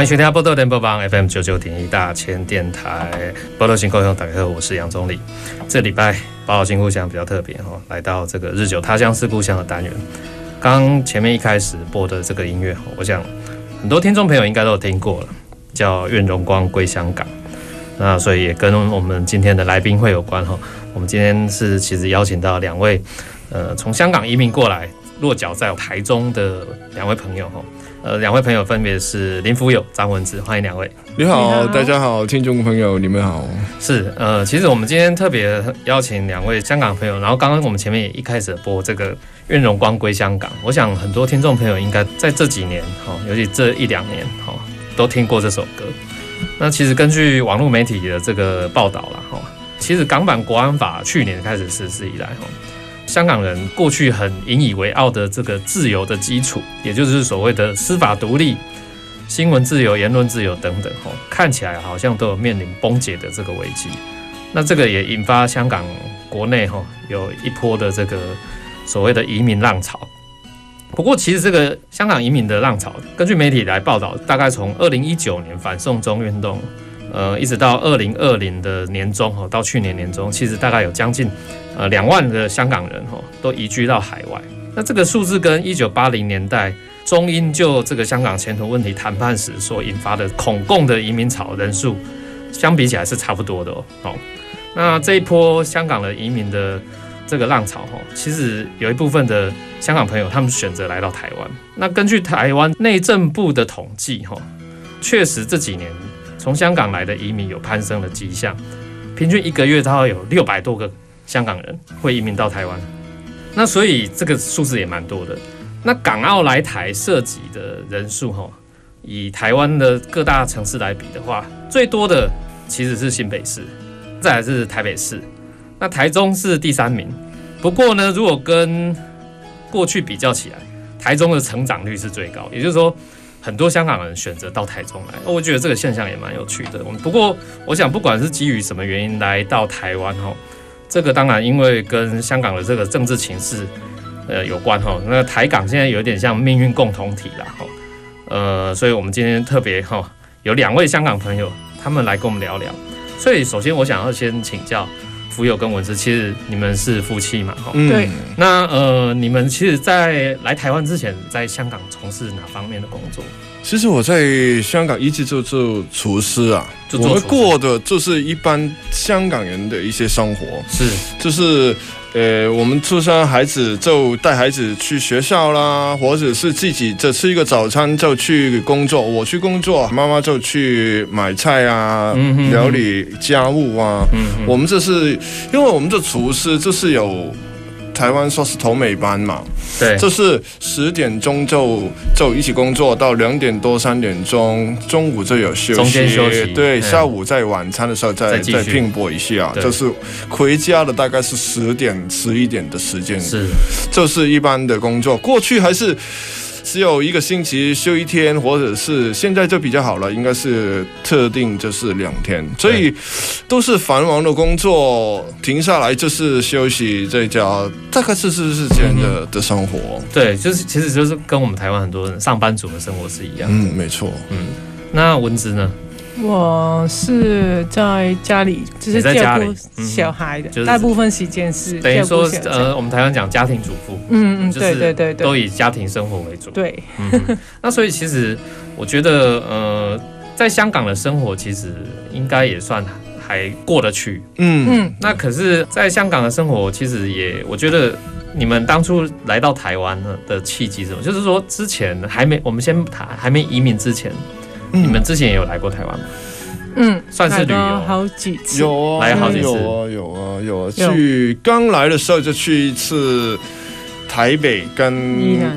欢迎收听宝岛联播网 FM 九九点一大千电台，宝岛新故乡，大家好，我是杨宗澧。这礼拜宝岛新故乡比较特别哈，来到这个日久他乡思故乡的单元。刚前面一开始播的这个音乐，我想很多听众朋友应该都有听过了，叫《愿荣光归香港》。那所以也跟我们今天的来宾会有关哈。我们今天是其实邀请到两位，呃，从香港移民过来，落脚在台中的两位朋友哈。呃，两位朋友分别是林福友、张文志，欢迎两位。你好，大家好，听众朋友，你们好。是，呃，其实我们今天特别邀请两位香港朋友，然后刚刚我们前面也一开始播这个《愿荣光归香港》，我想很多听众朋友应该在这几年，哈，尤其这一两年，哈，都听过这首歌。那其实根据网络媒体的这个报道了，哈，其实港版国安法去年开始实施以来，哈。香港人过去很引以为傲的这个自由的基础，也就是所谓的司法独立、新闻自由、言论自由等等，吼，看起来好像都有面临崩解的这个危机。那这个也引发香港国内吼有一波的这个所谓的移民浪潮。不过，其实这个香港移民的浪潮，根据媒体来报道，大概从二零一九年反送中运动。呃，一直到二零二零的年中哈，到去年年中，其实大概有将近呃两万的香港人哈都移居到海外。那这个数字跟一九八零年代中英就这个香港前途问题谈判时所引发的恐共的移民潮人数相比起来是差不多的哦。好，那这一波香港的移民的这个浪潮哈，其实有一部分的香港朋友他们选择来到台湾。那根据台湾内政部的统计哈，确实这几年。从香港来的移民有攀升的迹象，平均一个月大概有六百多个香港人会移民到台湾，那所以这个数字也蛮多的。那港澳来台涉及的人数，哈，以台湾的各大城市来比的话，最多的其实是新北市，再来是台北市，那台中是第三名。不过呢，如果跟过去比较起来，台中的成长率是最高，也就是说。很多香港人选择到台中来，我觉得这个现象也蛮有趣的。我们不过，我想不管是基于什么原因来到台湾哈，这个当然因为跟香港的这个政治情势呃有关哈。那台港现在有点像命运共同体了哈，呃，所以我们今天特别哈有两位香港朋友，他们来跟我们聊聊。所以首先我想要先请教福友跟文姿，其实你们是夫妻嘛？哈，对。那呃，你们其实，在来台湾之前，在香港从事哪方面的工作？其实我在香港一直就做厨师啊，我们过的就是一般香港人的一些生活，是，就是。呃，我们出生孩子就带孩子去学校啦，或者是自己就吃一个早餐就去工作。我去工作，妈妈就去买菜啊，料理家务啊。嗯哼，我们这是因为我们这厨师就是有。台湾说是头美班嘛，对，就是十点钟就就一起工作到两点多三点钟，中午就有休息，中间休息，对，下午在晚餐的时候再再拼搏一下，就是回家的大概是十点十一点的时间，是，就是一般的工作，过去还是。只有一个星期休一天，或者是现在就比较好了，应该是特定就是两天，所以都是繁忙的工作，停下来就是休息在家，大概是是是这样的的生活。对，就是其实就是跟我们台湾很多人上班族的生活是一样的。嗯，没错。嗯，那文姿呢？我是在家里，就是照顾小孩的，大部分时间是等于说，呃，我们台湾讲家庭主妇，嗯嗯，对对对对，都以家庭生活为主。对，嗯，那所以其实我觉得，呃，在香港的生活其实应该也算还过得去，嗯嗯。那可是，在香港的生活其实也，我觉得你们当初来到台湾的契机是什么？就是说之前还没，我们先谈还没移民之前。你们之前也有来过台湾吗？嗯，算是旅游。好几次，有啊，来好几次，有啊，有啊，有啊。去刚来的时候就去一次台北跟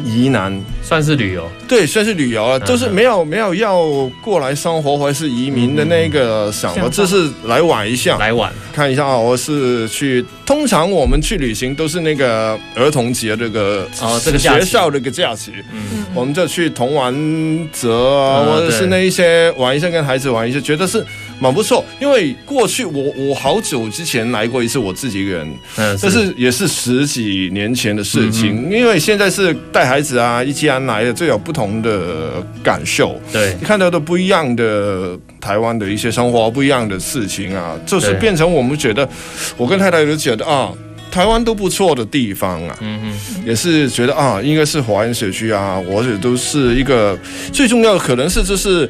宜南，算是旅游。对，算是旅游啊，就是没有没有要过来生活或者是移民的那个想法，这是来玩一下，来玩。看一下啊。我是去，通常我们去旅行都是那个儿童节这个哦，这个学校这个假期，嗯，我们就去童玩泽啊，或者是那一些玩一下，跟孩子玩一下，觉得是蛮不错。因为过去我我好久之前来过一次，我自己一个人，嗯，但是也是十几年前的事情。因为现在是带孩子啊，一家人来的，就有不同的感受，对，你看到的不一样的台湾的一些生活，不一样的事情啊，就是变成我们觉得，我跟太太都觉得啊，台湾都不错的地方啊，嗯嗯，也是觉得啊，应该是华人社区啊，或者都是一个最重要的，可能是就是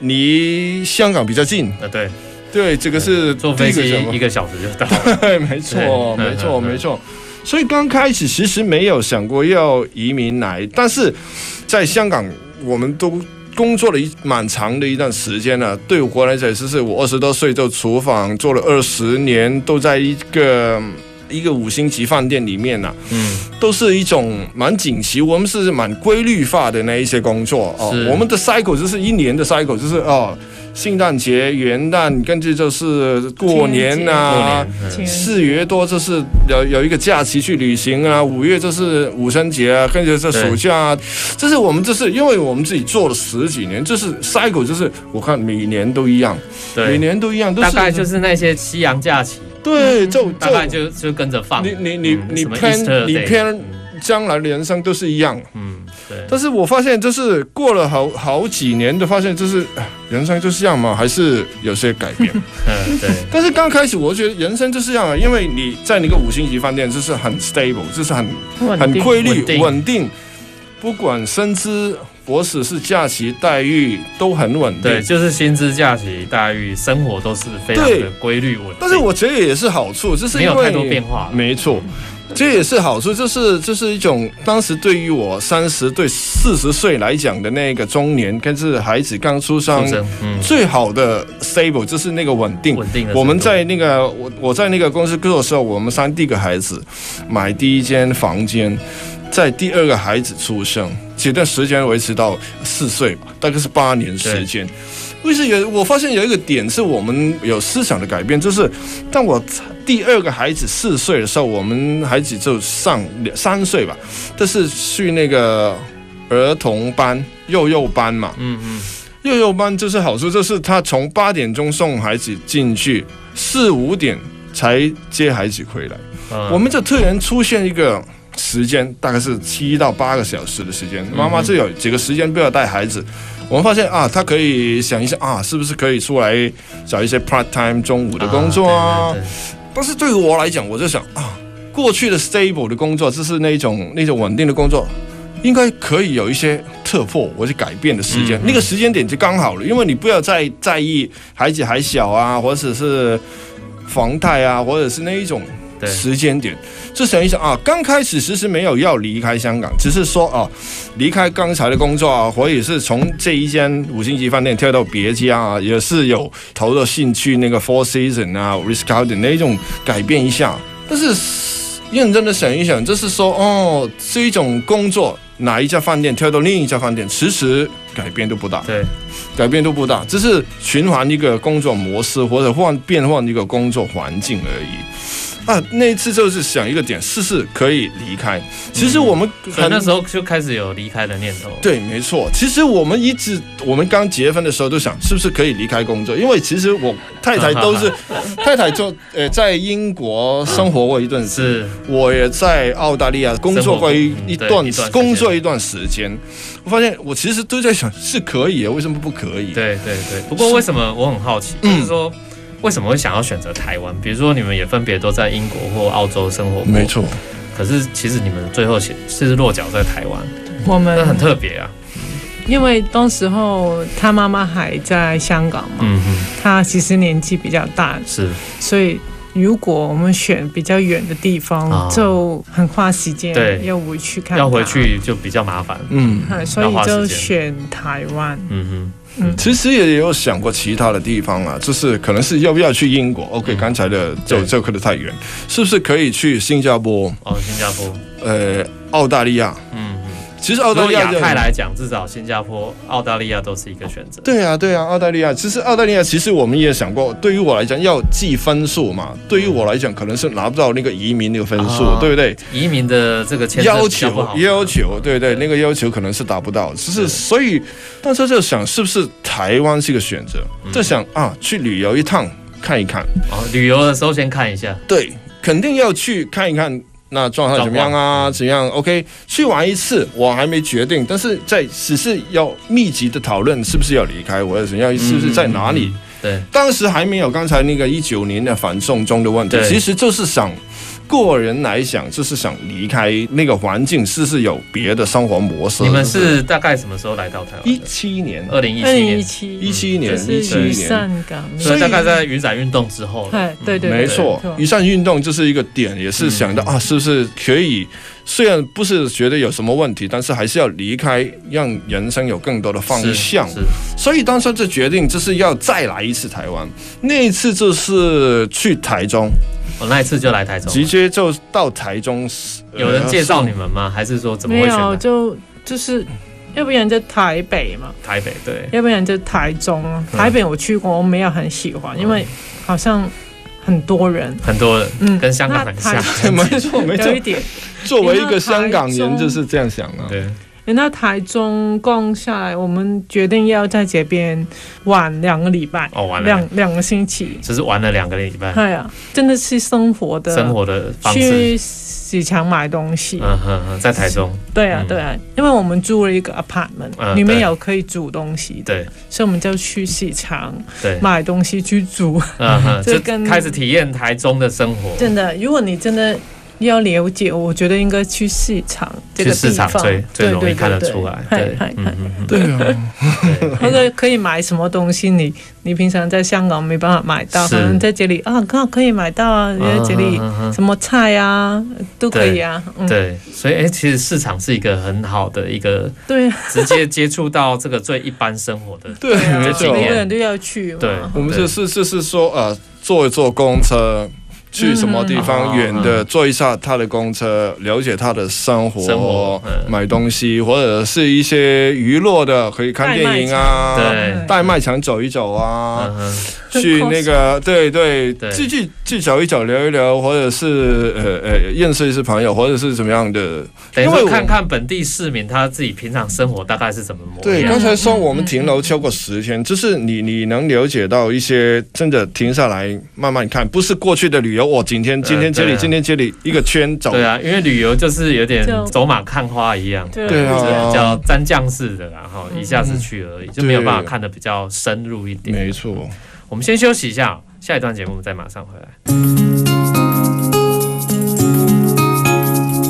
离香港比较近。啊，对，对，这个是坐飞机一个小时就到。了，对，没错，没错，没错。所以刚开始其实没有想过要移民来，但是在香港，我们都工作了一蛮长的一段时间了。对我来讲，就是我二十多岁就厨房做了二十年，都在一个一个五星级饭店里面呢。嗯，都是一种蛮紧齐，我们是蛮规律化的那一些工作哦。我们的 cycle 就是一年的 cycle，就是哦。圣诞节、元旦，根据就是过年啊，四月多就是有有一个假期去旅行啊，五月就是五旬节啊，跟着这暑假啊，这是我们这是因为我们自己做了十几年，就是 cycle 就是我看每年都一样，每年都一样，大概就是那些西洋假期，对，就大概就就跟着放，你你你你偏你偏将来的人生都是一样，嗯。对，但是我发现，就是过了好好几年的发现，就是人生就是这样嘛，还是有些改变。嗯，对。但是刚开始我觉得人生就是这样啊，因为你在那个五星级饭店，就是很 stable，就是很很规律、稳定。不管薪资、博士是假期待遇都很稳定。对，就是薪资、假期待遇、生活都是非常的规律稳定。但是我觉得也是好处，就是没有太多变化。没错。这也是好处，就是这是一种当时对于我三十对四十岁来讲的那个中年，跟是孩子刚出生，最好的 stable 就是那个稳定。稳定的。我们在那个我我在那个公司工作的时候，我们三第一个孩子，买第一间房间，在第二个孩子出生，这段时间维持到四岁吧，大概是八年时间。为什么有？我发现有一个点是我们有思想的改变，就是当我第二个孩子四岁的时候，我们孩子就上两三岁吧，但是去那个儿童班、幼幼班嘛。嗯嗯，幼幼班就是好处，就是他从八点钟送孩子进去，四五点才接孩子回来。我们就突然出现一个时间，大概是七到八个小时的时间，妈妈就有几个时间不要带孩子。我们发现啊，他可以想一下啊，是不是可以出来找一些 part time 中午的工作啊？但是对于我来讲，我就想啊，过去的 stable 的工作，就是那种那种稳定的工作，应该可以有一些突破或者改变的时间，嗯嗯，那个时间点就刚好了，因为你不要再在意孩子还小啊，或者是房贷啊，或者是那一种。时间点，就想一想啊，刚开始其实没有要离开香港，只是说啊，离开刚才的工作啊，或者是从这一间五星级饭店跳到别家啊，也是有投入兴趣那个 Four Seasons 啊，Ritz-Carlton 那种改变一下。但是认真的想一想，就是说哦，这一种工作，哪一家饭店跳到另一家饭店，其实改变都不大，对，改变都不大，只是循环一个工作模式或者换变换一个工作环境而已。啊，那一次就是想一个点，试试可以离开。其实我们很那时候就开始有离开的念头。对，没错。其实我们一直，我们刚结婚的时候都想，是不是可以离开工作？因为其实我太太都是 太太就呃在英国生活过一段时间，是我也在澳大利亚工作过一一段工作一段时间。我发现我其实都在想，是可以，为什么不可以？对对对。不过为什么我很好奇，就是说。为什么会想要选择台湾？比如说你们也分别都在英国或澳洲生活过，没错。可是其实你们最后是是落脚在台湾，我们那很特别啊。因为当时候他妈妈还在香港嘛，嗯哼，他其实年纪比较大，是。所以如果我们选比较远的地方，就很花时间，对，要回去看，要回去就比较麻烦，嗯，所以就选台湾，嗯哼。嗯，其实也有想过其他的地方啊，就是可能是要不要去英国？OK，刚才的就就可能太远，是不是可以去新加坡？哦，新加坡，呃，澳大利亚，嗯。其实澳大利亚亚太来讲，至少新加坡、澳大利亚都是一个选择。对啊，对啊，澳大利亚。其实澳大利亚，其实我们也想过，对于我来讲要计分数嘛。对于我来讲，可能是拿不到那个移民那个分数，哦、对不对？移民的这个要求，要求，对对，那个要求可能是达不到。只是所以，当时就想，是不是台湾是一个选择？就想啊，去旅游一趟看一看。哦，旅游的时候先看一下。对，肯定要去看一看。那状态怎么样啊？怎样？OK，去玩一次，我还没决定，但是在只是要密集的讨论，是不是要离开，或者怎样，是不是在哪里？嗯嗯嗯、对，当时还没有刚才那个一九年的反送中的问题，其实就是想。个人来讲，就是想离开那个环境，试试有别的生活模式。你们是大概什么时候来到台湾？一七年，二零一七年，一七一七年，一七年。所以大概在雨伞运动之后。对对对，没错，雨伞运动就是一个点，也是想到啊，是不是可以？虽然不是觉得有什么问题，但是还是要离开，让人生有更多的方向。所以当时就决定，就是要再来一次台湾。那一次就是去台中。我、哦、那一次就来台中，直接就到台中。有人介绍你们吗？还是说怎么会选？没有，就就是，要不然就台北嘛。台北对，要不然就台中。台北我去过，我没有很喜欢，因为好像很多人，很多人，嗯，跟香港很像。没错，没错。有一点，作为一个香港人就是这样想啊。对。那台中逛下来，我们决定要在这边玩两个礼拜哦，玩了两两个星期，只是玩了两个礼拜。对啊，真的是生活的生活的方式，去市场买东西。嗯哼哼，在台中。对啊，对啊，因为我们租了一个 apartment，里面有可以煮东西的，对，所以我们就去市场买东西去煮。嗯哼，就开始体验台中的生活。真的，如果你真的。要了解，我觉得应该去市场这个地方，市场最最容易看得出来。对，对啊，或者可以买什么东西，你你平常在香港没办法买到，可能在这里啊，刚好可以买到啊，在这里什么菜啊都可以啊。对，所以哎，其实市场是一个很好的一个，对，直接 接触到这个最一般生活的，对，没错，每个人都要去。对，我们是是是是说呃，坐一坐公车。去什么地方远的坐一下他的公车，了解他的生活，买东西或者是一些娱乐的，可以看电影啊，对，带卖场走一走啊，去那个对对，去去去找一找，聊一聊，或者是呃呃认识一些朋友，或者是怎么样的，因为看看本地市民他自己平常生活大概是怎么模样。对，刚才说我们停留超过十天，就是你你能了解到一些真的停下来慢慢看，不是过去的旅游。我今天今天这里今天这里一个圈走，对啊，因为旅游就是有点走马看花一样，对啊，叫沾酱式的，然后一下子去而已，就没有办法看的比较深入一点。没错，我们先休息一下，下一段节目再马上回来。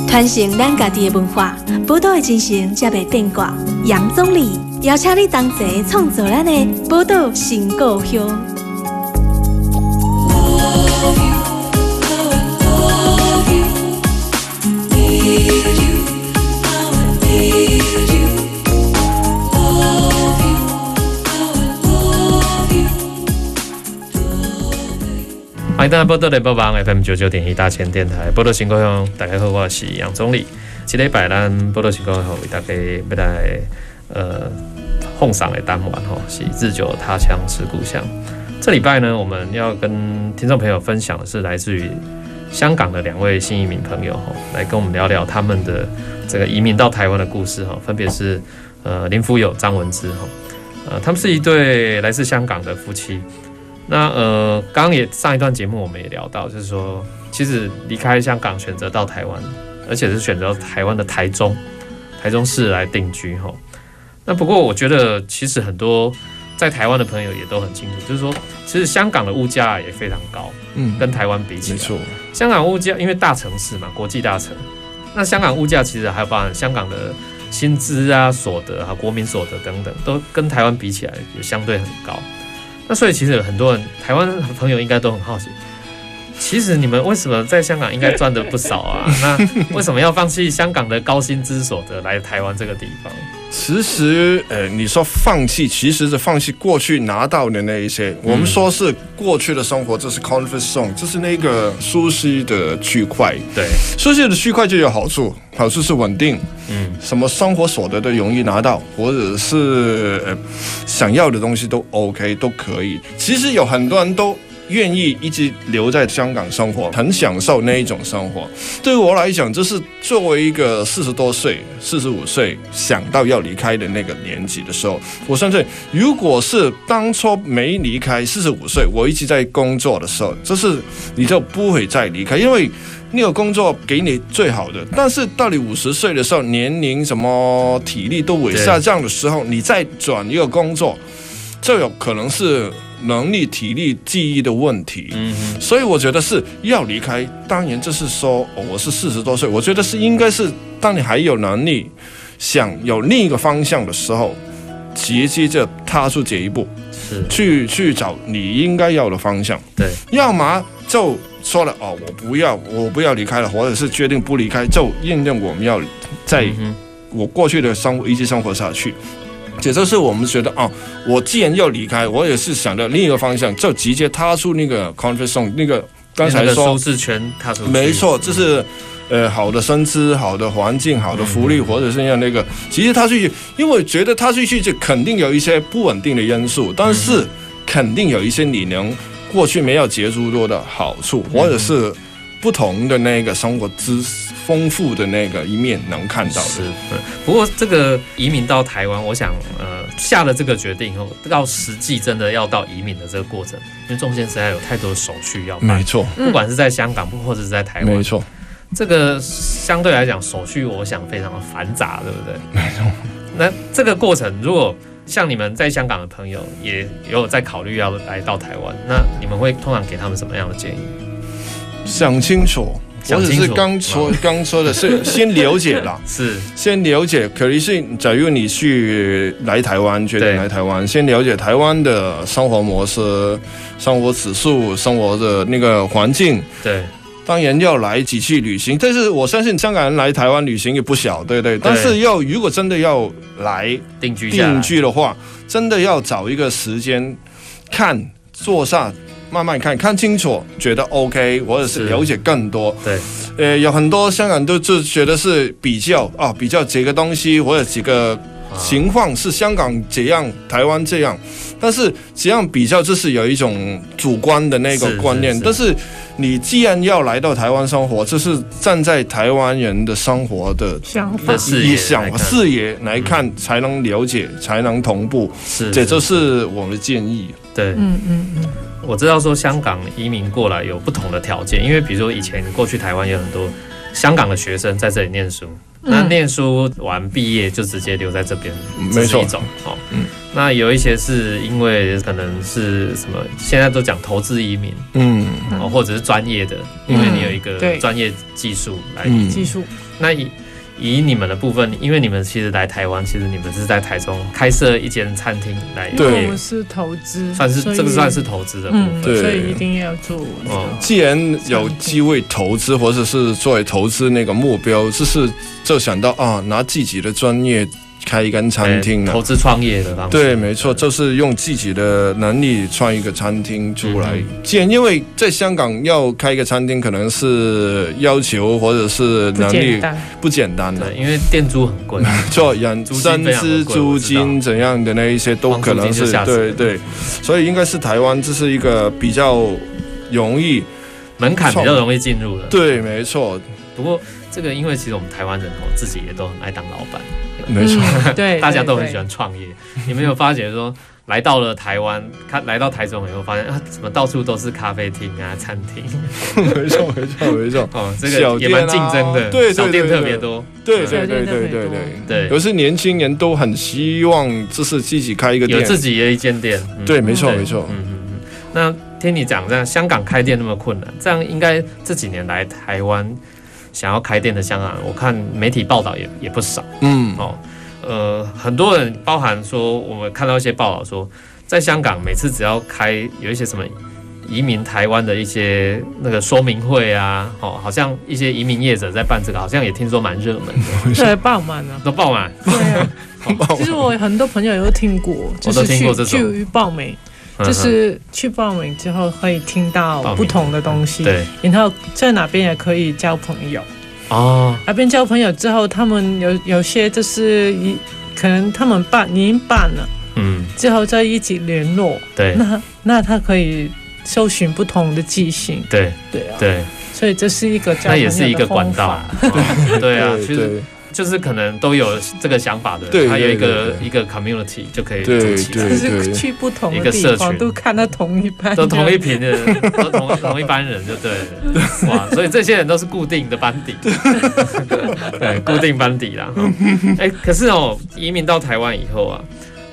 传承咱家己的文化，宝岛的精神才袂变卦。杨总理邀请你同齐创作咱的宝岛新故乡。欢迎大家波多联播网 FM 九九点一大千电台波多新故乡，大家好，我是杨总理。今天摆咱波多新故乡，为大家要来呃奉上的单元吼，是日久他乡是故乡。这礼拜呢，我们要跟听众朋友分享的是来自于香港的两位新移民朋友吼，来跟我们聊聊他们的这个移民到台湾的故事哈，分别是呃林福友、张文姿哈，呃他们是一对来自香港的夫妻。那呃，刚刚也上一段节目我们也聊到，就是说，其实离开香港，选择到台湾，而且是选择台湾的台中，台中市来定居哈。那不过我觉得，其实很多在台湾的朋友也都很清楚，就是说，其实香港的物价也非常高，嗯，跟台湾比起来，没错，香港物价因为大城市嘛，国际大城，那香港物价其实还有包含香港的薪资啊、所得啊、国民所得等等，都跟台湾比起来也相对很高。那所以其实很多人，台湾朋友应该都很好奇，其实你们为什么在香港应该赚的不少啊？那为什么要放弃香港的高薪资所得来台湾这个地方？其实，呃，你说放弃，其实是放弃过去拿到的那一些。嗯、我们说是过去的生活，这是 comfort zone，这是那个舒适的区块。对，舒适的区块就有好处，好处是稳定。嗯，什么生活所得都容易拿到，或者是呃想要的东西都 OK，都可以。其实有很多人都。愿意一直留在香港生活，很享受那一种生活。对于我来讲，这是作为一个四十多岁、四十五岁想到要离开的那个年纪的时候，我相信，如果是当初没离开，四十五岁，我一直在工作的时候，这是你就不会再离开，因为你有工作给你最好的。但是到你五十岁的时候，年龄什么体力都会下降的时候，你再转一个工作，就有可能是。能力、体力、记忆的问题，嗯哼，所以我觉得是要离开。当然，就是说，哦，我是四十多岁，我觉得是应该是当你还有能力，想有另一个方向的时候，直接就踏出这一步，是去去找你应该要的方向。对，要么就说了哦，我不要，我不要离开了，或者是决定不离开，就认定我们要在我过去的生活一直生活下去。这就是我们觉得啊，我既然要离开，我也是想到另一个方向，就直接踏出那个 comfort zone，那个刚才说舒适圈踏出，没错，就是呃好的薪资、好的环境、好的福利，或者是像那个，其实踏出去，因为我觉得他去去就肯定有一些不稳定的因素，但是肯定有一些你能过去没有接触过的好处，或者是不同的那个生活知识。丰富的那个一面能看到的是，不过这个移民到台湾，我想呃下了这个决定以后，到实际真的要到移民的这个过程，因为中间实在有太多的手续要办，没错，不管是在香港，或者是在台湾，没错，这个相对来讲手续我想非常的繁杂，对不对？没错。那这个过程，如果像你们在香港的朋友也有在考虑要来到台湾，那你们会通常给他们什么样的建议？想清楚。我只是刚说刚说的是 先了解啦，是先了解。可是，假如你去来台湾，决定来台湾，先了解台湾的生活模式、生活指数、生活的那个环境。对，当然要来几次旅行。但是我相信香港人来台湾旅行也不小，对对。但是要如果真的要来定居定居的话，真的要找一个时间看坐下。慢慢看看清楚，觉得 OK，或者是了解更多。对，呃，有很多香港都就觉得是比较啊，比较几个东西或者几个情况是香港这样，台湾这样。但是这样比较，就是有一种主观的那个观念。是是是，但是你既然要来到台湾生活，就是站在台湾人的生活的想法、以想视野来看，才能了解，才能同步。是，这就是我们的建议。对，嗯嗯嗯。我知道说香港移民过来有不同的条件，因为比如说以前过去台湾有很多香港的学生在这里念书，那念书完毕业就直接留在这边，没错，一种哦。嗯，那有一些是因为可能是什么，现在都讲投资移民，嗯，哦，或者是专业的，因为你有一个专业技术来技术，那以。以你们的部分，因为你们其实来台湾，其实你们是在台中开设一间餐厅来。对，我们是投资，算是这个算是投资的部分，对，所以一定要做。哦，既然有机会投资，或者是作为投资那个目标，就是就想到啊，拿自己的专业。开一间餐厅，投资创业的方式。对，没错，就是用自己的能力创一个餐厅出来。既然因为在香港要开一个餐厅，可能是要求或者是能力不简单的，因为店租很贵，做养生资租金怎样的那一些都可能是对对，所以应该是台湾这是一个比较容易门槛比较容易进入的。对，没错。不过这个因为其实我们台湾人哦自己也都很爱当老板。没错、嗯，对，大家都很喜欢创业。你没有发觉说，来到了台湾，看来到台中以后，发现啊，怎么到处都是咖啡厅啊、餐厅？没错，没错，没错。哦，这个也蛮竞争的，对，小店特别多。对，对，对，对，对，对。有些年轻人都很希望，就是自己开一个店，有自己的一间店。对，没错，没错。嗯嗯嗯。那听你讲，这样香港开店那么困难，这样应该这几年来台湾。想要开店的香港人，我看媒体报道也也不少。嗯，哦，呃，很多人包含说，我们看到一些报道说，在香港每次只要开有一些什么移民台湾的一些那个说明会啊，哦，好像一些移民业者在办这个，好像也听说蛮热门的。对，爆满啊，都 爆满。对啊，其实我很多朋友也都听过，就是去去报名。就是去报名之后可以听到不同的东西，对，然后在哪边也可以交朋友。哦。那边交朋友之后，他们有有些就是一可能他们办已经办了，嗯，之后再一起联络，对，那那他可以搜寻不同的记性，对。对啊，对，所以这是一个那也是一个管道，对啊，其实。就是可能都有这个想法的，对，还有一个一个 community 就可以组起来，就是去不同的地方都看到同一班，都同一批的人，都同同一班人就对了，哇，所以这些人都是固定的班底，对，固定班底啦。哎，可是哦，移民到台湾以后啊，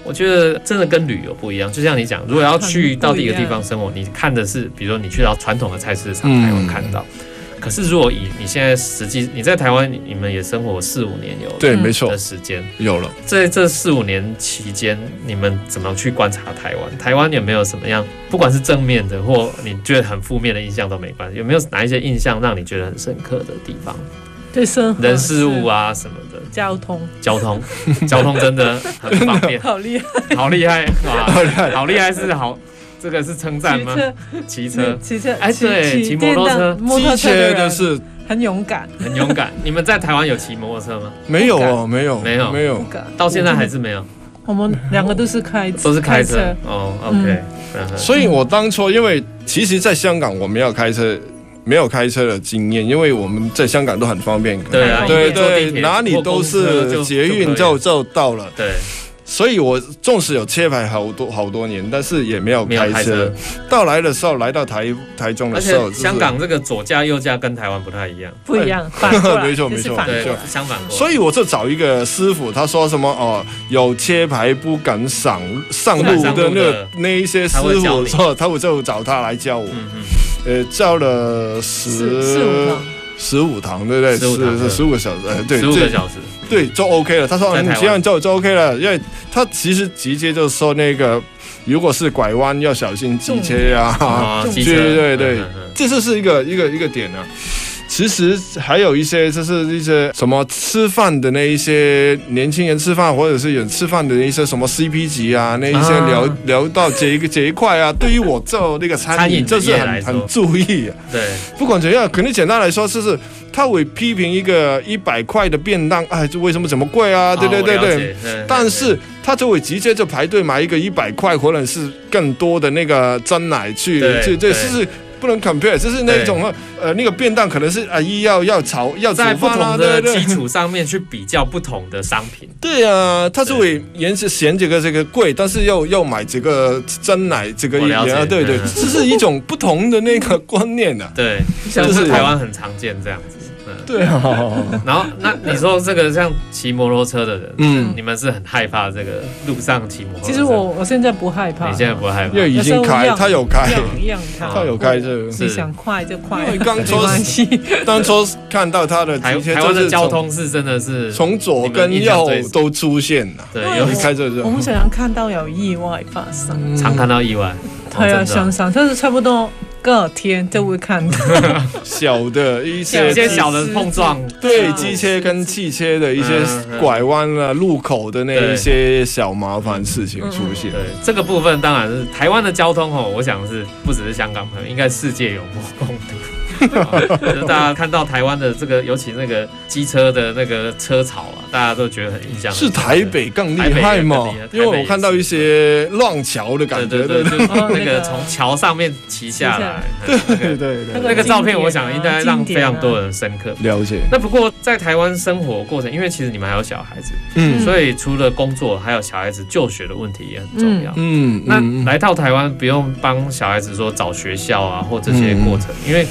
我觉得真的跟旅游不一样。就像你讲，如果要去到一个地方生活，你看的是，比如说你去到传统的菜市场才会看到。可是，如果以你现在实际你在台湾，你们也生活四五年有对，没错的时间有了。在这四五年期间，你们怎么去观察台湾？台湾有没有什么样，不管是正面的或你觉得很负面的印象都没关系。有没有哪一些印象让你觉得很深刻的地方？对，生人事物啊什么的，交通，交通，交通真的很方便，好厉害，好厉害哇，好厉害，好厉害是好。这个是称赞吗？骑车，骑车，哎，对，骑摩托车，摩托车的是很勇敢，很勇敢。你们在台湾有骑摩托车吗？没有哦，没有，没有，没有，到现在还是没有。我们两个都是开，都是开车。哦，OK。所以我当初因为其实在香港我们要开车，没有开车的经验，因为我们在香港都很方便。对啊，对对，哪里都是捷运就就到了。对。所以，我纵使有车牌好多好多年，但是也没有开车。到来的时候，来到台台中的时候，香港这个左驾右驾跟台湾不太一样，不一样，反过来，没错没错，对，相反。所以我就找一个师傅，他说什么哦，有车牌不敢上上路的那个那一些师傅，说他我就找他来教我。呃，教了十十五堂，对不对？十十五个小时，对，十五个小时。对，就 OK 了。他说：“你这样就就 OK 了，因为他其实直接就说那个，如果是拐弯要小心机车呀。对对对，这就是一个一个一个点啊。其实还有一些，就是一些什么吃饭的那一些年轻人吃饭，或者是有吃饭的一些什么 CP 级啊，那一些聊聊到这一个这一块啊，对于我做那个餐饮就是很很注意。啊对，不管怎样，肯定简单来说就是。”他会批评一个一百块的便当，哎，这为什么这么贵啊？对对对对。但是他就会直接就排队买一个一百块或者是更多的那个真奶去，这这是不能 compare，就是那种呃那个便当可能是啊一要要炒要在不同的基础上面去比较不同的商品。对啊，他就会嫌是嫌这个这个贵，但是又又买这个真奶这个啊，对对，这是一种不同的那个观念啊。对，像是台湾很常见这样子。对啊。然后那你说这个像骑摩托车的人，嗯，你们是很害怕这个路上骑摩托车？其实我我现在不害怕，你现在不害怕，因为已经开，他有开，他有开这个，你想快就快，因为刚初当初看到他的台台湾的交通是真的是从左跟右都出现了，对，有。开这个，我们常常看到有意外发生，常看到意外，对啊，想想但是差不多。隔天就会看到。小的一些一些小的碰撞，对机车跟汽车的一些拐弯啊、路口的那一些小麻烦事情出现。对这个部分，当然是台湾的交通哦，我想是不只是香港朋友，应该世界有目共睹。就 是大家看到台湾的这个，尤其那个机车的那个车潮啊，大家都觉得很印象。是台北更厉害吗？因为我看到一些乱桥的感觉，对对对，那个从桥上面骑下来，对对对，那个照片我想应该让非常多人深刻了解。那不过在台湾生活过程，因为其实你们还有小孩子，嗯，所以除了工作，还有小孩子就学的问题也很重要，嗯，那来到台湾不用帮小孩子说找学校啊或这些过程，因为。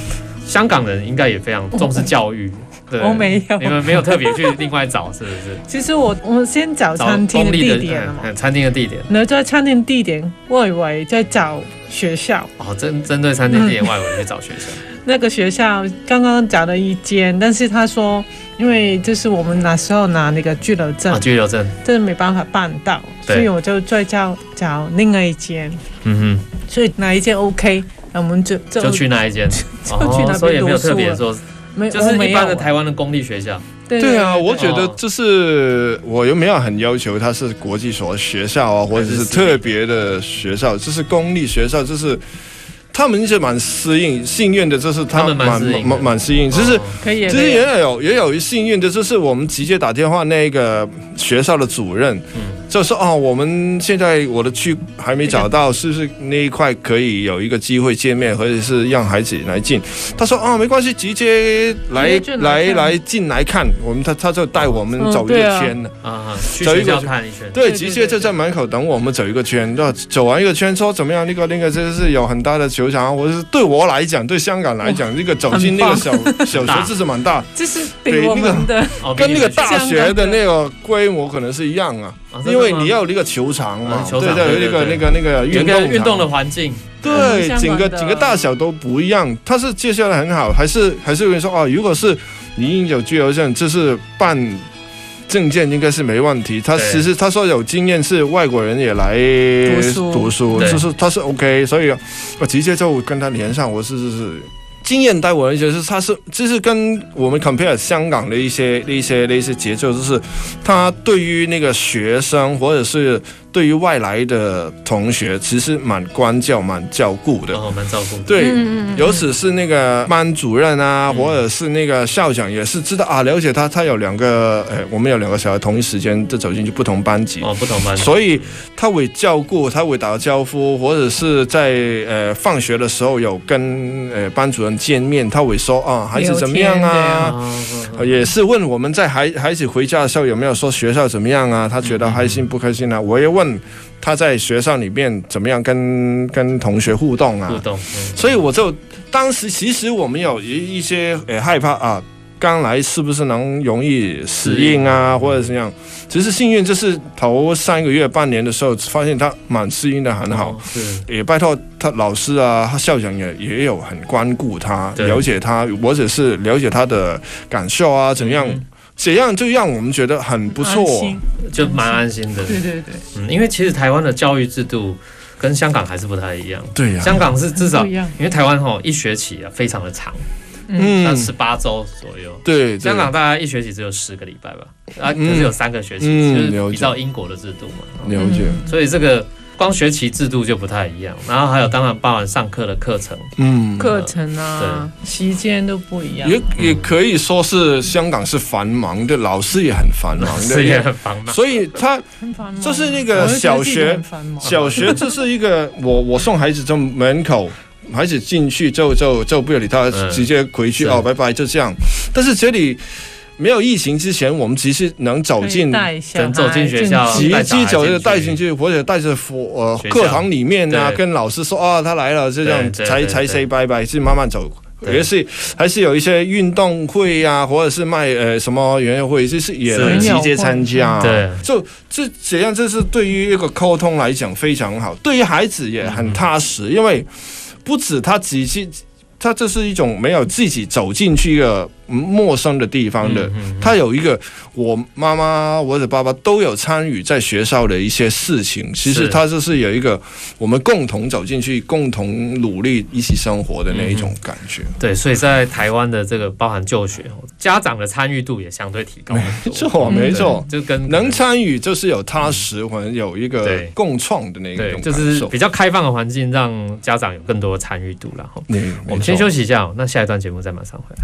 香港人应该也非常重视教育，对，我没有，你们没有特别去另外找，是不是？其实我我先找餐厅的地点餐厅的地点，然后在餐厅地点外围再找学校。哦，针针对餐厅地点外围去找学校。那个学校刚刚找了一间，但是他说，因为就是我们那时候拿那个居留证，居留证，这没办法办到，所以我就再找找另外一间。嗯哼，所以哪一间 OK？那我们就就去那一间，哦，所以也没有特别说，没就是一般的台湾的公立学校。对啊，我觉得就是我又没有很要求它是国际所学校啊，或者是特别的学校，就是公立学校，就是他们是蛮适应幸运的，就是他们蛮蛮蛮适应，就是其实也有也有幸运的，就是我们直接打电话那个学校的主任，嗯。就说哦，我们现在我的区还没找到，是不是那一块可以有一个机会见面，或者是让孩子来进？他说哦，没关系，直接来来来进来看。我们他他就带我们走一个圈了啊，走一个看一圈。对，直接就在门口等我们走一个圈。那走完一个圈，说怎么样？那个那个就是有很大的球场，我是对我来讲，对香港来讲，那个走进那个小小学这是蛮大，这是对那个跟那个大学的那个规模可能是一样啊。因为你要有那个球场嘛，对对，有那个那个那个运动运动的环境，对，整个整个大小都不一样。他是介绍的很好，还是还是有人说哦，如果是你应有居留证，就是办证件应该是没问题。他其实他说有经验是外国人也来读书，就是他是 OK，所以我直接就跟他连上，我是是是。经验带我一些是，他是就是跟我们 compare 香港的一些一些的一些节奏，就是他对于那个学生或者是。对于外来的同学，其实蛮关照、蛮照顾的。哦，蛮照顾。对，尤其是那个班主任啊，或者是那个校长，也是知道啊，了解他。他有两个，哎，我们有两个小孩，同一时间就走进去不同班级。哦，不同班级。所以他会照顾，他会打招呼，或者是在呃放学的时候有跟呃班主任见面，他会说啊，孩子怎么样啊？也是问我们在孩孩子回家的时候有没有说学校怎么样啊？他觉得开心不开心啊？我也问。问他在学校里面怎么样跟跟同学互动啊？互动，所以我就当时其实我们有一一些呃害怕啊，刚来是不是能容易适应啊，或者怎样？其实幸运就是头三个月、半年的时候，发现他蛮适应的很好。也拜托他老师啊，他校长也也有很关顾他，了解他，或者是了解他的感受啊，怎样？这样就让我们觉得很不错，就蛮安心的。对对对，嗯，因为其实台湾的教育制度跟香港还是不太一样。对呀，香港是至少，因为台湾吼一学期啊非常的长，嗯，那十八周左右。对，香港大概一学期只有十个礼拜吧，啊，可是有三个学期，就是比较英国的制度嘛。了解。所以这个。光学期制度就不太一样，然后还有当然包含上课的课程，嗯，课程啊，对，时间都不一样。也也可以说是香港是繁忙的，老师也很繁忙，老师也很繁忙。所以他这是那个小学，小学这是一个我 我送孩子从门口，孩子进去就就就不要理他，直接回去哦，拜拜，就这样。但是这里。没有疫情之前，我们其实能走进，能走进学校，直接走就带进去，或者带着佛呃课堂里面啊，跟老师说啊，他来了，就这样才才 say 拜拜，是慢慢走也是还是有一些运动会呀、啊，或者是卖呃什么园游会，就是也能直接参加。对，就这这样，这是对于一个沟通来讲非常好，对于孩子也很踏实，因为不止他自己。他这是一种没有自己走进去一个陌生的地方的，他有一个我妈妈、我的爸爸都有参与在学校的一些事情。其实他就是有一个我们共同走进去、共同努力一起生活的那一种感觉。对，所以在台湾的这个包含就学，家长的参与度也相对提高。没错，没错，就跟能参与就是有踏实，或者有一个共创的那个，就是比较开放的环境，让家长有更多的参与度。然后，我们先休息一下，那下一段节目再马上回来。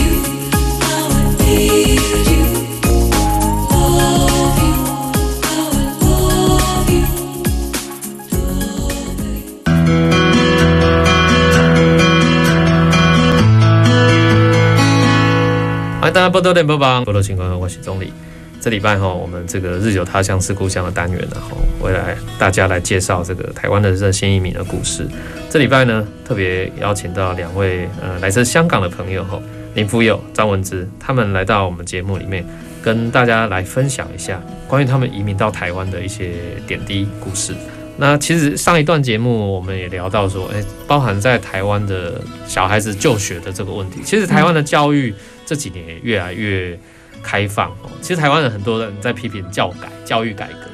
大家波多连播帮波多情况，我是宗理。这礼拜哈，我们这个日久他乡是故乡的单元，然后未来大家来介绍这个台湾的这新移民的故事。这礼拜呢，特别邀请到两位呃来自香港的朋友哈，林福友、张文姿，他们来到我们节目里面，跟大家来分享一下关于他们移民到台湾的一些点滴故事。那其实上一段节目我们也聊到说，哎，包含在台湾的小孩子就学的这个问题，其实台湾的教育。这几年也越来越开放哦。其实台湾人很多人在批评教改、教育改革，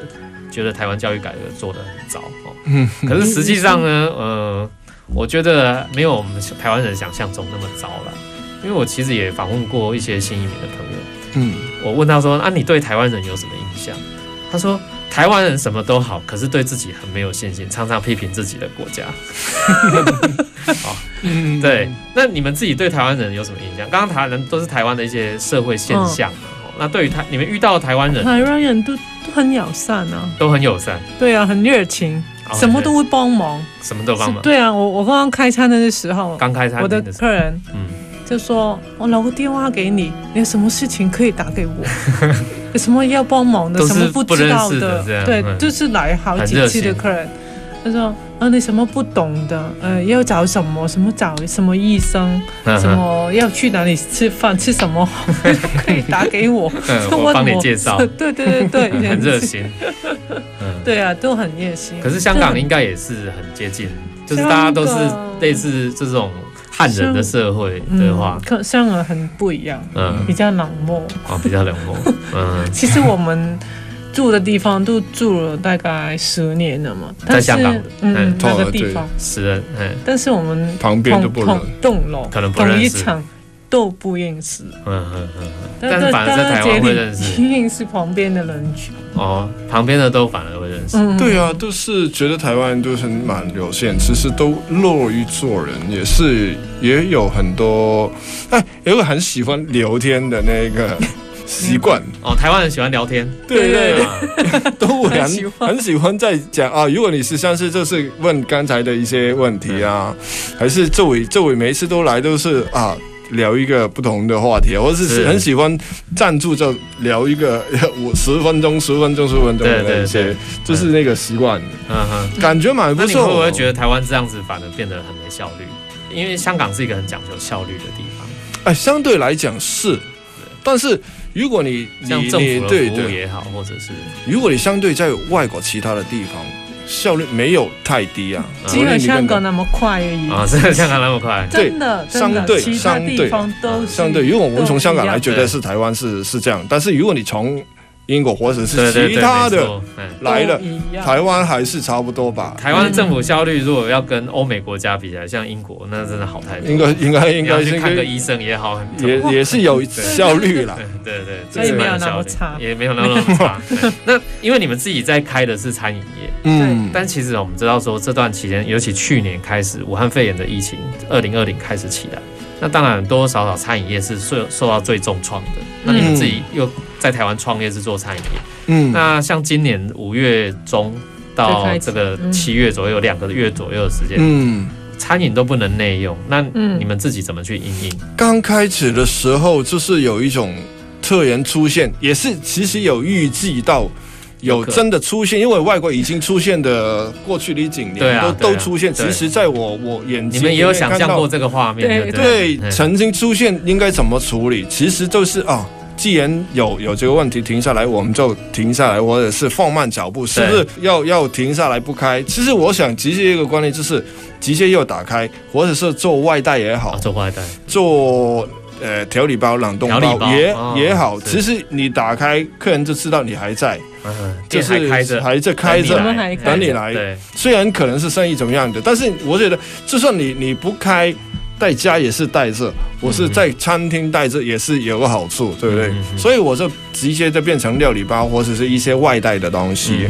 觉得台湾教育改革做得很糟哦。嗯。可是实际上呢，呃，我觉得没有我们台湾人想象中那么糟了。因为我其实也访问过一些新移民的朋友，嗯，我问他说：“啊，你对台湾人有什么印象？”他说。台湾人什么都好，可是对自己很没有信心，常常批评自己的国家。好 对。那你们自己对台湾人有什么印象？刚刚台湾人都是台湾的一些社会现象嘛。哦、那对于台，你们遇到的台湾人，台湾人都都很友善啊，都很友善。对啊，很热情，哦、什么都会帮忙，什么都帮忙。对啊，我我刚刚开餐的时候，刚开餐我的客人，嗯。就说我留个电话给你，你有什么事情可以打给我，有什么要帮忙的，什么不知道的，的对，就是来好几次的客人。他说啊，你什么不懂的，呃，要找什么，什么找？什么医生，什么要去哪里吃饭，吃什么？可以打给我，我帮你介绍。对对对对，很热心。对啊，都很热心。可是香港应该也是很接近，就是大家都是类似这种。汉人的社会的话，可香港很不一样，嗯，比较冷漠啊，比较冷漠，嗯。其实我们住的地方都住了大概十年了嘛，在香港，嗯，那个地方十人，嗯。但是我们旁边都不认栋楼，可能不认识。都不认识，嗯嗯嗯，但是反而在台湾会认识，认识旁边的人群。哦，旁边的都反而会认识。嗯、对啊，都是觉得台湾人都是蛮有限，其实都乐于做人，也是也有很多，哎，有个很喜欢聊天的那个 习惯。哦，台湾人喜欢聊天，对对，对，都很 很喜欢，很喜欢在讲啊。如果你是像是就是问刚才的一些问题啊，嗯、还是这位这位每一次都来都是啊。聊一个不同的话题，或者是很喜欢站住就聊一个 五十分钟、十分钟、十分钟的那些，就是那个习惯。嗯哼，感觉蛮不错。那你会不会觉得台湾这样子反而变得很没效率？因为香港是一个很讲究效率的地方。哎，相对来讲是，但是如果你像政府的服务也好，或者是如果你相对在外国其他的地方。效率没有太低啊，只有香港那么快而已。啊，只有香港那么快，真的，相对其他地方都相对，如果我们从香港来觉得是台湾是是这样，但是如果你从英国或者是其他的来了，台湾还是差不多吧。台湾政府效率如果要跟欧美国家比起来，像英国那真的好太多。应该应该应该去看个医生也好，也也是有效率啦。对对，所以没有那么差，也没有那么差。那因为你们自己在开的是餐饮业，嗯，但其实我们知道说这段期间，尤其去年开始武汉肺炎的疫情，二零二零开始起来，那当然多多少少餐饮业是受受到最重创的。那你们自己又在台湾创业是做餐饮业，嗯，那像今年五月中到这个七月左右，两个月左右的时间，嗯，餐饮都不能内用，那你们自己怎么去应应？刚开始的时候就是有一种特人出现，也是其实有预计到。有真的出现，因为外国已经出现的过去的几年都、啊啊、都出现。其实，在我我眼睛，你们也有想象过这个画面？对对，对，曾经出现应该怎么处理？其实就是啊、哦，既然有有这个问题，停下来我们就停下来，或者是放慢脚步，是不是要要停下来不开？其实我想直接一个观念就是直接又打开，或者是做外带也好，做外带做。呃，调理包、冷冻包，也、哦、也好，其实你打开，客人就知道你还在，嗯、就是还开着，还在开着，等你来。对，虽然可能是生意怎么样的，但是我觉得，就算你你不开。在家也是带着，我是在餐厅带着也是有个好处，对不对？所以我就直接就变成料理包或者是一些外带的东西。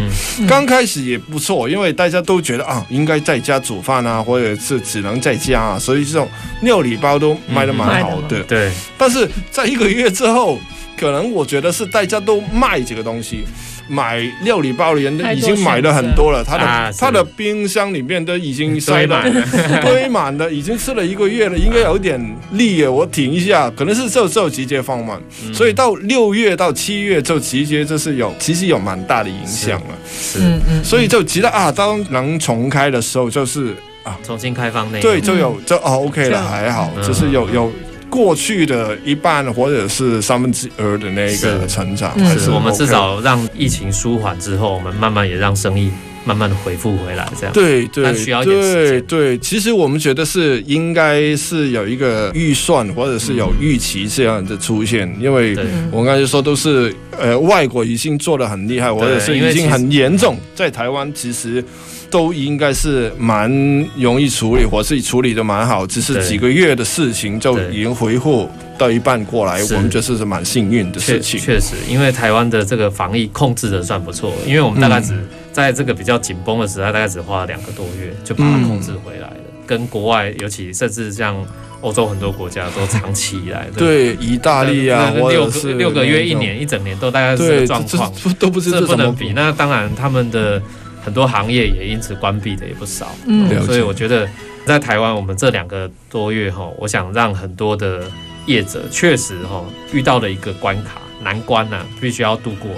刚开始也不错，因为大家都觉得啊，应该在家煮饭啊，或者是只能在家啊，所以这种料理包都卖的蛮好的。对，但是在一个月之后，可能我觉得是大家都卖这个东西。买料理包的人都已经买了很多了，他的、啊、他的冰箱里面都已经塞满了，堆满了，已经吃了一个月了，应该有点力了。我停一下，可能是这时候直接放慢，嗯、所以到六月到七月就直接就是有，其实有蛮大的影响了。是，嗯嗯，所以就觉得啊，当能重开的时候，就是啊，重新开放那对，就有就哦，OK 了，还好，就是有有。过去的一半或者是三分之二的那个成长，是，是，是我们至少让疫情舒缓之后，我们慢慢也让生意慢慢的恢复回来，这样。对对。对对，其实我们觉得是应该是有一个预算或者是有预期这样的出现，因为我刚才说都是呃外国已经做的很厉害，或者是已经很严重，在台湾其实。都应该是蛮容易处理，或是处理的蛮好，只是几个月的事情就已经回复到一半过来，我们觉得是蛮幸运的事情。确实，因为台湾的这个防疫控制的算不错，因为我们大概只在这个比较紧绷的时代，大概只花了两个多月就把它控制回来了。跟国外，尤其甚至像欧洲很多国家都长期以来的，对意大利啊，六个六个月、一年、一整年都大概是这个状况，都不是这不能比。那当然他们的。很多行业也因此关闭的也不少，嗯，所以我觉得在台湾，我们这两个多月哈，我想让很多的业者确实哈遇到了一个关卡难关呐，必须要度过。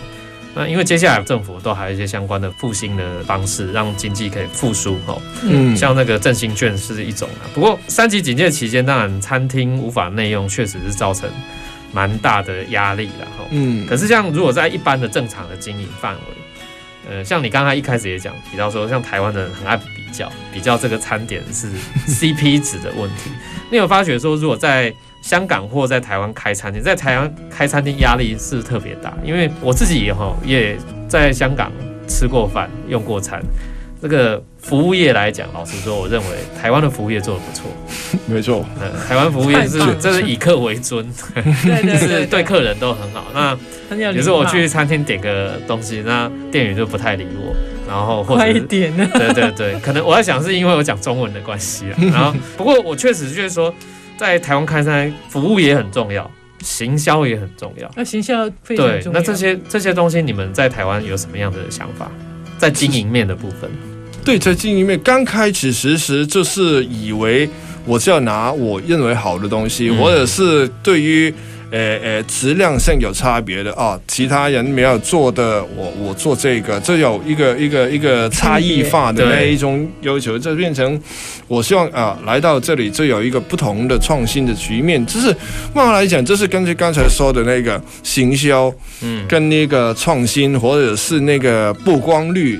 那因为接下来政府都还有一些相关的复兴的方式，让经济可以复苏哈，嗯，像那个振兴券是一种啊。不过三级警戒期间，当然餐厅无法内用，确实是造成蛮大的压力了哈，嗯。可是像如果在一般的正常的经营范围。呃，像你刚才一开始也讲提到说，像台湾的人很爱比较，比较这个餐点是 CP 值的问题。你有发觉说，如果在香港或在台湾开餐厅，在台湾开餐厅压力是特别大，因为我自己也哈也在香港吃过饭、用过餐。这个服务业来讲，老实说，我认为台湾的服务业做得不错。没错，嗯，台湾服务业是这是以客为尊，是对客人都很好。那有时候我去餐厅点个东西，那店员就不太理我，然后或者快一点，对对对，可能我在想是因为我讲中文的关系啊。然后不过我确实就是说，在台湾开餐，服务也很重要，行销也很重要。那行销非常重要。对，那这些这些东西，你们在台湾有什么样的想法？在经营面的部分，对，在经营面刚开始其实就是以为我是要拿我认为好的东西，嗯、或者是对于呃呃质量上有差别的啊，其他人没有做的，我我做这个，这有一个一个一个差异化的那一种要求，这变成我希望啊来到这里就有一个不同的创新的局面，就是慢慢来讲，这是根据刚才说的那个行销。嗯，跟那个创新或者是那个曝光率，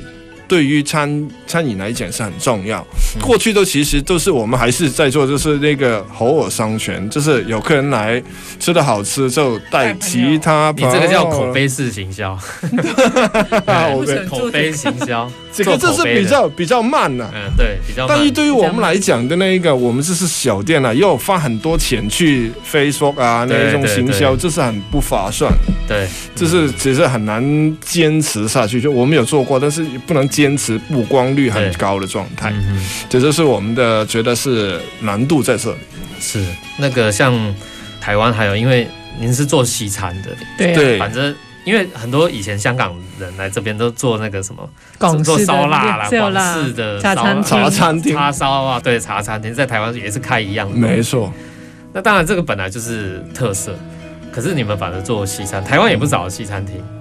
对于餐餐饮来讲是很重要。过去都其实都是我们还是在做，就是那个口耳相传，就是有客人来吃的好吃就带其他朋友。你这个叫口碑式行销，口碑行销。这个这是比较比较慢的，嗯，对，比较慢。但是对于我们来讲的那一个，我们这是小店啊，又花很多钱去 Facebook 啊那一种行销，这是很不划算。对，这是其实很难坚持下去。就我们有做过，但是不能坚持曝光率很高的状态。嗯，这就是我们的觉得是难度在这里。是那个像台湾还有，因为您是做西餐的，对，反正因为很多以前香港人来这边都做那个什么，做烧腊啦，广式的茶餐茶餐厅、叉烧啊，对，茶餐厅在台湾也是开一样的，没错。那当然这个本来就是特色，可是你们反而做西餐，台湾也不少西餐厅。嗯，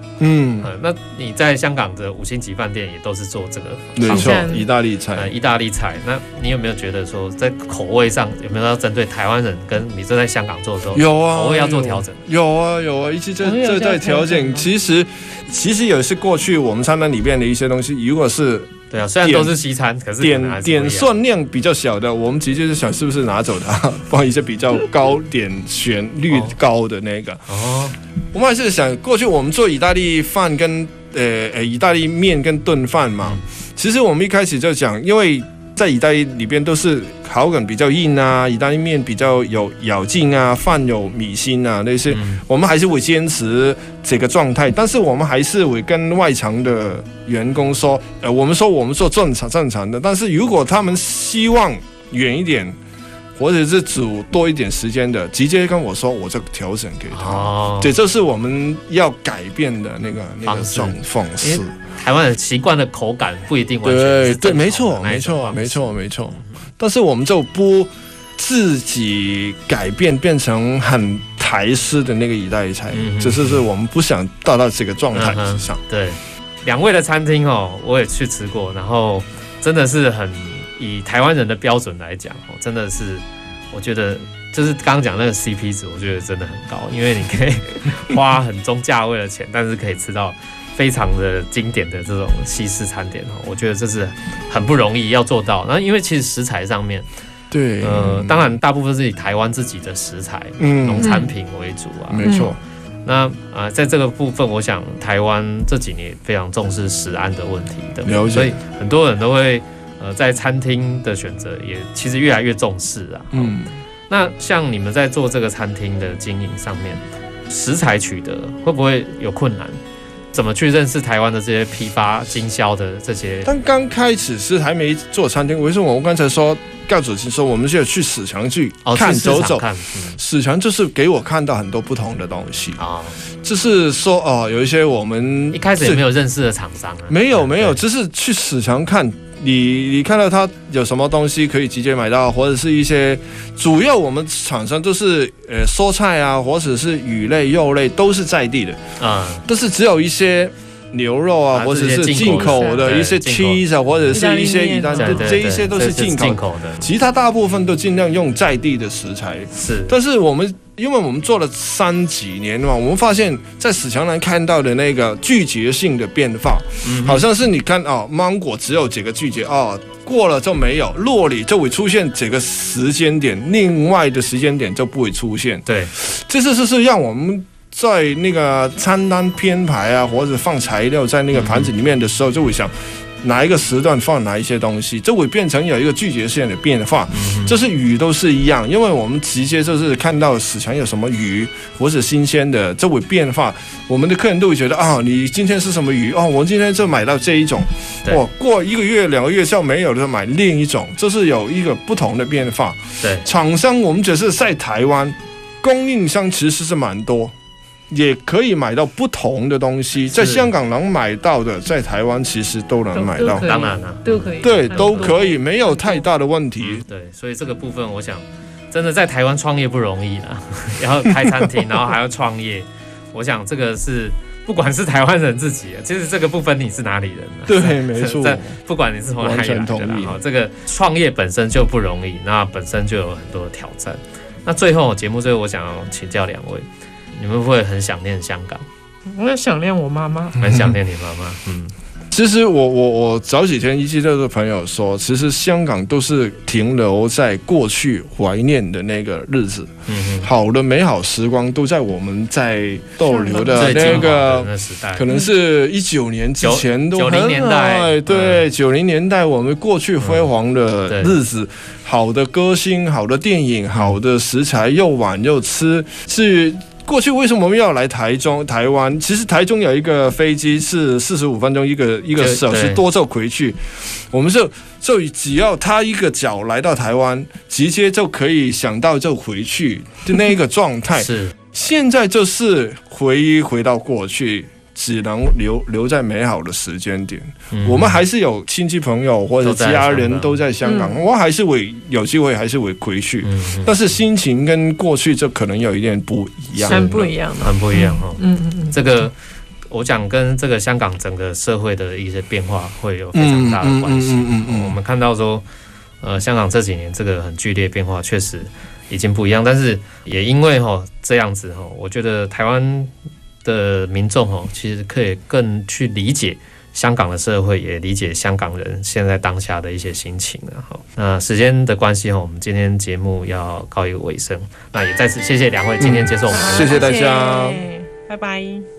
那你在香港的五星级饭店也都是做这个，没错，意大利菜，呃，意大利菜。那你有没有觉得说，在口味上有没有要针对台湾人，跟你正在香港做的时候，有啊，口味要做调整？有啊，有啊，一直这这在调整。其实，其实也是过去我们餐单里面的一些东西，如果是。对啊，虽然都是西餐，可是点点算量比较小的，我们直接是想是不是拿走它，放一些比较高点旋率高的那个。哦，我们还是想过去我们做意大利饭跟呃呃意大利面跟炖饭嘛，其实我们一开始就讲，因为。在意大利里边都是口感比较硬啊，意大利面比较有咬劲啊，饭有米心啊那些，嗯、我们还是会坚持这个状态，但是我们还是会跟外场的员工说，呃，我们说我们做正常正常的，但是如果他们希望远一点，或者是煮多一点时间的，直接跟我说，我就调整给他，哦、这就是我们要改变的那个那个状方式。台湾人习惯的口感不一定完全对对，没错没错没错没错，但是我们就不自己改变，变成很台式的那个意大利菜，只是是我们不想到到这个状态之上。对，两位的餐厅哦，我也去吃过，然后真的是很以台湾人的标准来讲哦，真的是我觉得就是刚刚讲那个 CP 值，我觉得真的很高，因为你可以 花很中价位的钱，但是可以吃到。非常的经典的这种西式餐点哦，我觉得这是很不容易要做到。那因为其实食材上面，对，呃，当然大部分是以台湾自己的食材、农、嗯、产品为主啊。没错。那啊、呃，在这个部分，我想台湾这几年非常重视食安的问题的。所以很多人都会呃在餐厅的选择也其实越来越重视啊。嗯。那像你们在做这个餐厅的经营上面，食材取得会不会有困难？怎么去认识台湾的这些批发经销的这些？但刚开始是还没做餐厅，为什么我刚才说告主席说我们是要去史强去看走走？看史强就是给我看到很多不同的东西啊，就是说哦，有一些我们一开始也没有认识的厂商啊，没有没有，只是去史强看。你你看到它有什么东西可以直接买到，或者是一些主要我们厂商都是呃蔬菜啊，或者是鱼类、肉类都是在地的。啊，但是只有一些牛肉啊，或者是进口的一些 cheese 啊，或者是一些意大利，这一些都是进口的，其他大部分都尽量用在地的食材。是，但是我们。因为我们做了三几年嘛，我们发现，在史强南看到的那个季节性的变化，嗯、好像是你看哦，芒果只有几个季节哦，过了就没有，洛里就会出现这个时间点，另外的时间点就不会出现。对，这是是是让我们在那个餐单编排啊，或者放材料在那个盘子里面的时候，就会想。哪一个时段放哪一些东西，就会变成有一个季节性的变化。这是鱼都是一样，因为我们直接就是看到市场有什么鱼，或者新鲜的，就会变化。我们的客人都会觉得啊，你今天是什么鱼？哦，我今天就买到这一种。我过一个月、两个月就没有了，买另一种，这是有一个不同的变化。对，厂商我们只是在台湾，供应商其实是蛮多。也可以买到不同的东西，在香港能买到的，在台湾其实都能买到。当然了，都可以。对，都可以，没有太大的问题。对，所以这个部分，我想，真的在台湾创业不容易啦，然后开餐厅，然后还要创业，我想这个是不管是台湾人自己，其实这个不分你是哪里人，对，没错。不管你是从哪里来的，然后这个创业本身就不容易，那本身就有很多挑战。那最后节目最后，我想要请教两位。你们会不会很想念香港？我也想念我妈妈，很想念你妈妈。嗯，其实我我我早几天一直都跟朋友说，其实香港都是停留在过去怀念的那个日子。嗯哼，好的美好时光都在我们在逗留的那个时代，可能是一九年之前都很好。九零年代，对，九零年代我们过去辉煌的日子，好的歌星，好的电影，好的食材，又玩又吃，是。过去为什么我们要来台中、台湾？其实台中有一个飞机是四十五分钟一个一个小时多就回去，我们就就只要他一个脚来到台湾，直接就可以想到就回去就那一个状态。是现在就是回忆回到过去。只能留留在美好的时间点。嗯、我们还是有亲戚朋友或者家人都在香港，嗯、我还是会有机会还是会回去。但是心情跟过去就可能有一点不一样，很不一样，很不一样哦。嗯嗯嗯，这个我讲跟这个香港整个社会的一些变化会有非常大的关系。嗯嗯嗯，我们看到说，呃，香港这几年这个很剧烈变化确实已经不一样，但是也因为哈这样子哈，我觉得台湾。的民众哦，其实可以更去理解香港的社会，也理解香港人现在当下的一些心情。然后，那时间的关系哈，我们今天节目要告一个尾声。那也再次谢谢两位今天接受我们，谢谢大家，拜拜。